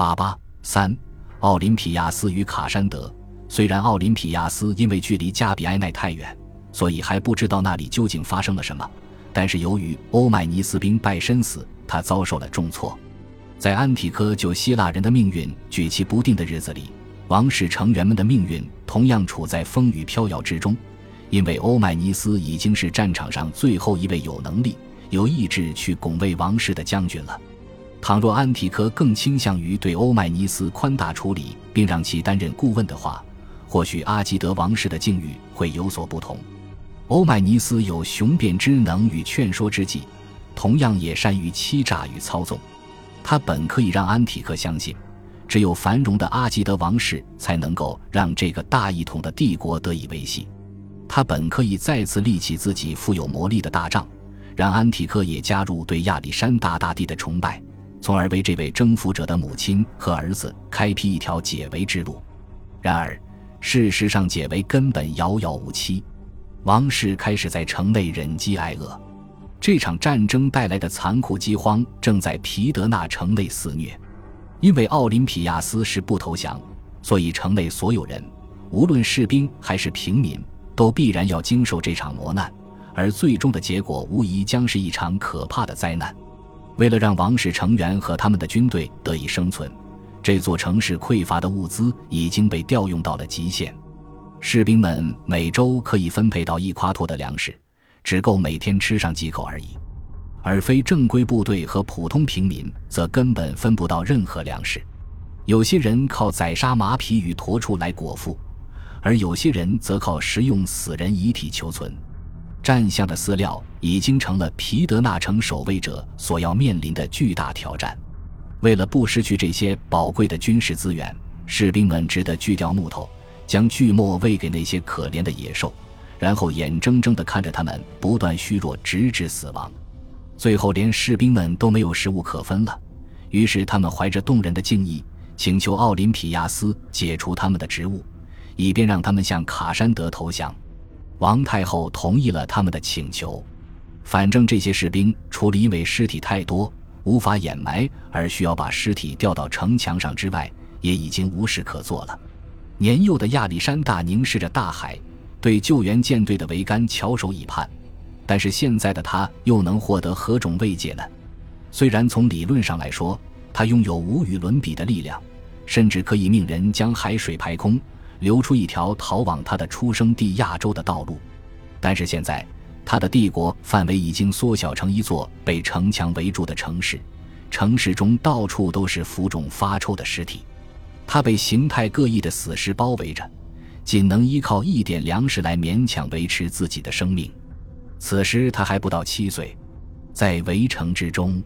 八八三，奥林匹亚斯与卡山德。虽然奥林匹亚斯因为距离加比埃奈太远，所以还不知道那里究竟发生了什么，但是由于欧迈尼斯兵败身死，他遭受了重挫。在安提柯就希腊人的命运举棋不定的日子里，王室成员们的命运同样处在风雨飘摇之中，因为欧迈尼斯已经是战场上最后一位有能力、有意志去拱卫王室的将军了。倘若安提柯更倾向于对欧迈尼斯宽大处理，并让其担任顾问的话，或许阿基德王室的境遇会有所不同。欧迈尼斯有雄辩之能与劝说之计，同样也善于欺诈与操纵。他本可以让安提克相信，只有繁荣的阿基德王室才能够让这个大一统的帝国得以维系。他本可以再次立起自己富有魔力的大帐，让安提克也加入对亚历山大大帝的崇拜，从而为这位征服者的母亲和儿子开辟一条解围之路。然而。事实上，解围根本遥遥无期。王室开始在城内忍饥挨饿，这场战争带来的残酷饥荒正在皮德纳城内肆虐。因为奥林匹亚斯是不投降，所以城内所有人，无论士兵还是平民，都必然要经受这场磨难。而最终的结果，无疑将是一场可怕的灾难。为了让王室成员和他们的军队得以生存。这座城市匮乏的物资已经被调用到了极限，士兵们每周可以分配到一夸托的粮食，只够每天吃上几口而已；而非正规部队和普通平民则根本分不到任何粮食。有些人靠宰杀马匹与驼畜来果腹，而有些人则靠食用死人遗体求存。战象的饲料已经成了皮德纳城守卫者所要面临的巨大挑战。为了不失去这些宝贵的军事资源，士兵们只得锯掉木头，将锯末喂给那些可怜的野兽，然后眼睁睁地看着他们不断虚弱，直至死亡。最后，连士兵们都没有食物可分了。于是，他们怀着动人的敬意，请求奥林匹亚斯解除他们的职务，以便让他们向卡山德投降。王太后同意了他们的请求。反正这些士兵除了因为尸体太多。无法掩埋，而需要把尸体吊到城墙上之外，也已经无事可做了。年幼的亚历山大凝视着大海，对救援舰队的桅杆翘首以盼。但是现在的他又能获得何种慰藉呢？虽然从理论上来说，他拥有无与伦比的力量，甚至可以命人将海水排空，留出一条逃往他的出生地亚洲的道路，但是现在。他的帝国范围已经缩小成一座被城墙围住的城市，城市中到处都是浮肿发臭的尸体。他被形态各异的死尸包围着，仅能依靠一点粮食来勉强维持自己的生命。此时他还不到七岁，在围城之中，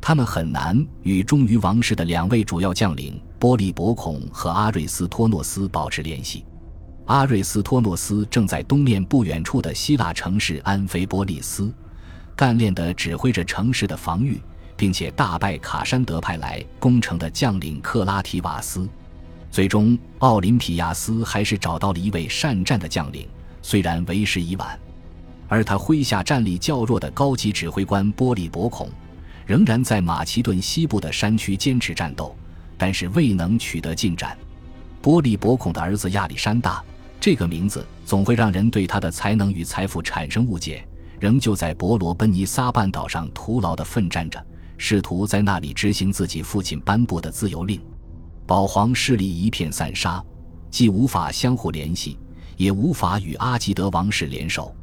他们很难与忠于王室的两位主要将领波利伯孔和阿瑞斯托诺斯保持联系。阿瑞斯托诺斯正在东面不远处的希腊城市安菲波利斯，干练地指挥着城市的防御，并且大败卡山德派来攻城的将领克拉提瓦斯。最终，奥林匹亚斯还是找到了一位善战的将领，虽然为时已晚。而他麾下战力较弱的高级指挥官波利伯孔，仍然在马其顿西部的山区坚持战斗，但是未能取得进展。波利伯孔的儿子亚历山大。这个名字总会让人对他的才能与财富产生误解。仍旧在伯罗奔尼撒半岛上徒劳地奋战着，试图在那里执行自己父亲颁布的自由令。保皇势力一片散沙，既无法相互联系，也无法与阿吉德王室联手。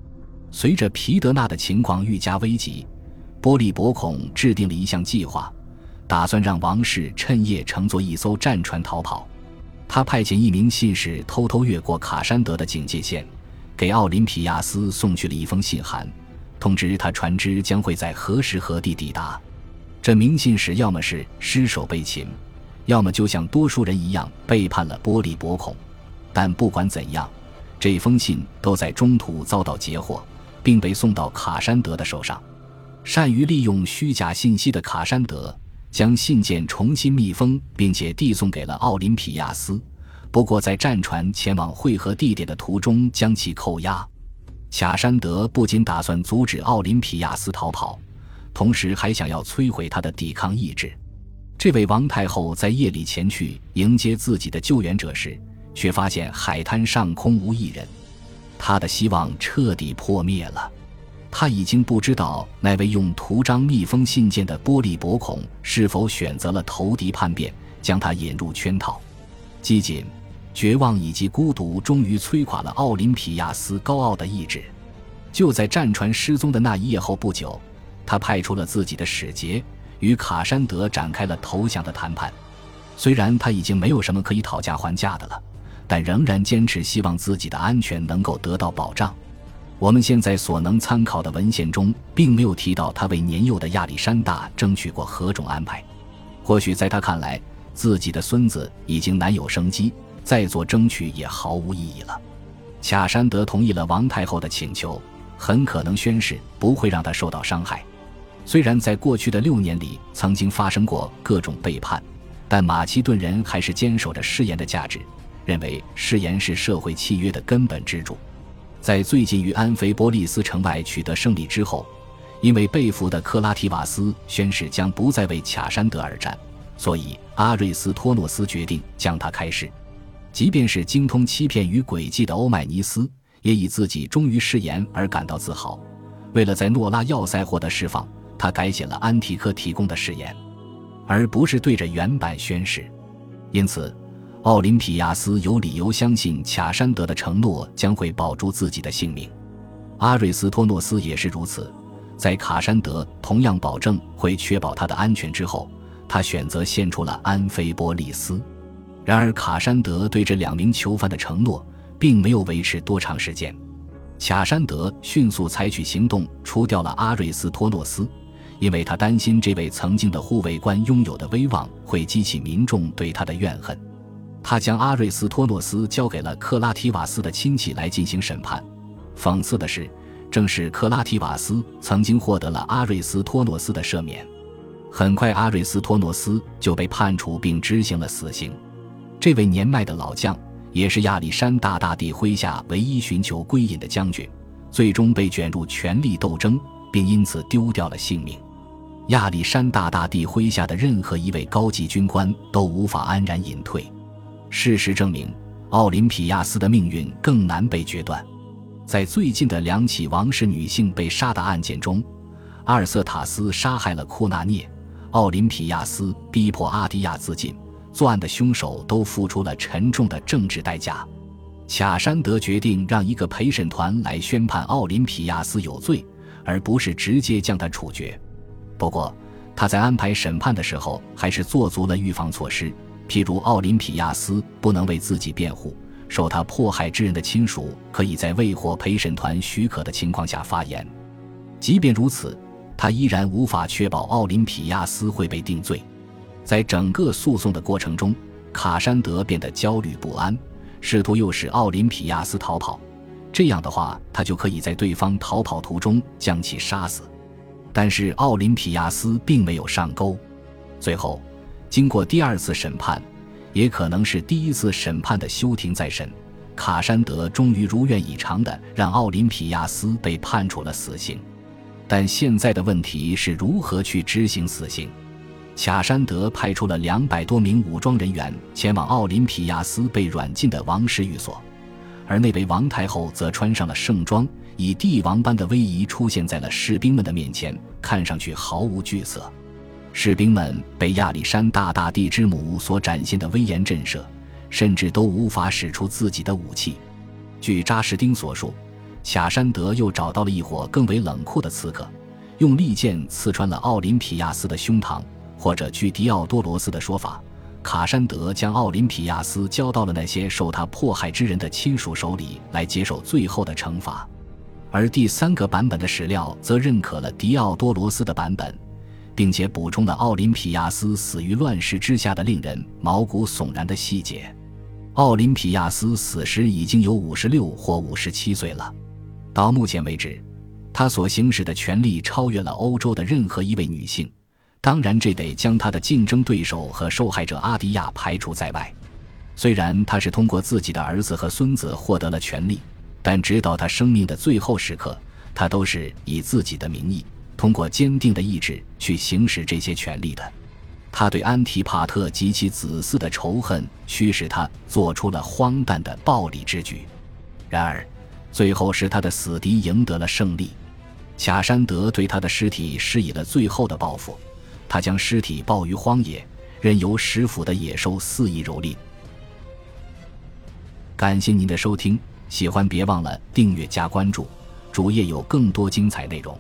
随着皮德纳的情况愈加危急，波利伯孔制定了一项计划，打算让王室趁夜乘坐一艘战船逃跑。他派遣一名信使偷偷越过卡山德的警戒线，给奥林匹亚斯送去了一封信函，通知他船只将会在何时何地抵达。这名信使要么是失手被擒，要么就像多数人一样背叛了波利伯孔。但不管怎样，这封信都在中途遭到截获，并被送到卡山德的手上。善于利用虚假信息的卡山德。将信件重新密封，并且递送给了奥林匹亚斯。不过，在战船前往汇合地点的途中，将其扣押。卡山德不仅打算阻止奥林匹亚斯逃跑，同时还想要摧毁他的抵抗意志。这位王太后在夜里前去迎接自己的救援者时，却发现海滩上空无一人，她的希望彻底破灭了。他已经不知道那位用图章密封信件的玻璃薄孔是否选择了投敌叛变，将他引入圈套。机警、绝望以及孤独终于摧垮了奥林匹亚斯高傲的意志。就在战船失踪的那一夜后不久，他派出了自己的使节，与卡山德展开了投降的谈判。虽然他已经没有什么可以讨价还价的了，但仍然坚持希望自己的安全能够得到保障。我们现在所能参考的文献中，并没有提到他为年幼的亚历山大争取过何种安排。或许在他看来，自己的孙子已经难有生机，再做争取也毫无意义了。卡山德同意了王太后的请求，很可能宣誓不会让他受到伤害。虽然在过去的六年里曾经发生过各种背叛，但马其顿人还是坚守着誓言的价值，认为誓言是社会契约的根本支柱。在最近于安菲波利斯城外取得胜利之后，因为被俘的克拉提瓦斯宣誓将不再为卡山德而战，所以阿瑞斯托诺斯决定将他开释。即便是精通欺骗与诡计的欧迈尼斯，也以自己忠于誓言而感到自豪。为了在诺拉要塞获得释放，他改写了安提克提供的誓言，而不是对着原版宣誓。因此。奥林匹亚斯有理由相信卡山德的承诺将会保住自己的性命，阿瑞斯托诺斯也是如此。在卡山德同样保证会确保他的安全之后，他选择献出了安菲波利斯。然而，卡山德对这两名囚犯的承诺并没有维持多长时间。卡山德迅速采取行动，除掉了阿瑞斯托诺斯，因为他担心这位曾经的护卫官拥有的威望会激起民众对他的怨恨。他将阿瑞斯托诺斯交给了克拉提瓦斯的亲戚来进行审判。讽刺的是，正是克拉提瓦斯曾经获得了阿瑞斯托诺斯的赦免。很快，阿瑞斯托诺斯就被判处并执行了死刑。这位年迈的老将，也是亚历山大大帝麾下唯一寻求归隐的将军，最终被卷入权力斗争，并因此丢掉了性命。亚历山大大帝麾下的任何一位高级军官都无法安然隐退。事实证明，奥林匹亚斯的命运更难被决断。在最近的两起王室女性被杀的案件中，阿尔瑟塔斯杀害了库纳涅，奥林匹亚斯逼迫阿迪亚自尽。作案的凶手都付出了沉重的政治代价。卡山德决定让一个陪审团来宣判奥林匹亚斯有罪，而不是直接将他处决。不过，他在安排审判的时候还是做足了预防措施。譬如奥林匹亚斯不能为自己辩护，受他迫害之人的亲属可以在未获陪审团许可的情况下发言。即便如此，他依然无法确保奥林匹亚斯会被定罪。在整个诉讼的过程中，卡山德变得焦虑不安，试图诱使奥林匹亚斯逃跑。这样的话，他就可以在对方逃跑途中将其杀死。但是奥林匹亚斯并没有上钩。最后。经过第二次审判，也可能是第一次审判的休庭再审，卡山德终于如愿以偿地让奥林匹亚斯被判处了死刑。但现在的问题是如何去执行死刑？卡山德派出了两百多名武装人员前往奥林匹亚斯被软禁的王室寓所，而那位王太后则穿上了盛装，以帝王般的威仪出现在了士兵们的面前，看上去毫无惧色。士兵们被亚历山大大帝之母所展现的威严震慑，甚至都无法使出自己的武器。据扎什丁所述，卡山德又找到了一伙更为冷酷的刺客，用利剑刺穿了奥林匹亚斯的胸膛。或者据迪奥多罗斯的说法，卡山德将奥林匹亚斯交到了那些受他迫害之人的亲属手里，来接受最后的惩罚。而第三个版本的史料则认可了迪奥多罗斯的版本。并且补充了奥林匹亚斯死于乱世之下的令人毛骨悚然的细节。奥林匹亚斯死时已经有五十六或五十七岁了。到目前为止，他所行使的权力超越了欧洲的任何一位女性。当然，这得将他的竞争对手和受害者阿迪亚排除在外。虽然他是通过自己的儿子和孙子获得了权力，但直到他生命的最后时刻，他都是以自己的名义。通过坚定的意志去行使这些权利的，他对安提帕特及其子嗣的仇恨驱使他做出了荒诞的暴力之举。然而，最后是他的死敌赢得了胜利。卡山德对他的尸体施以了最后的报复，他将尸体抱于荒野，任由食腐的野兽肆意蹂躏。感谢您的收听，喜欢别忘了订阅加关注，主页有更多精彩内容。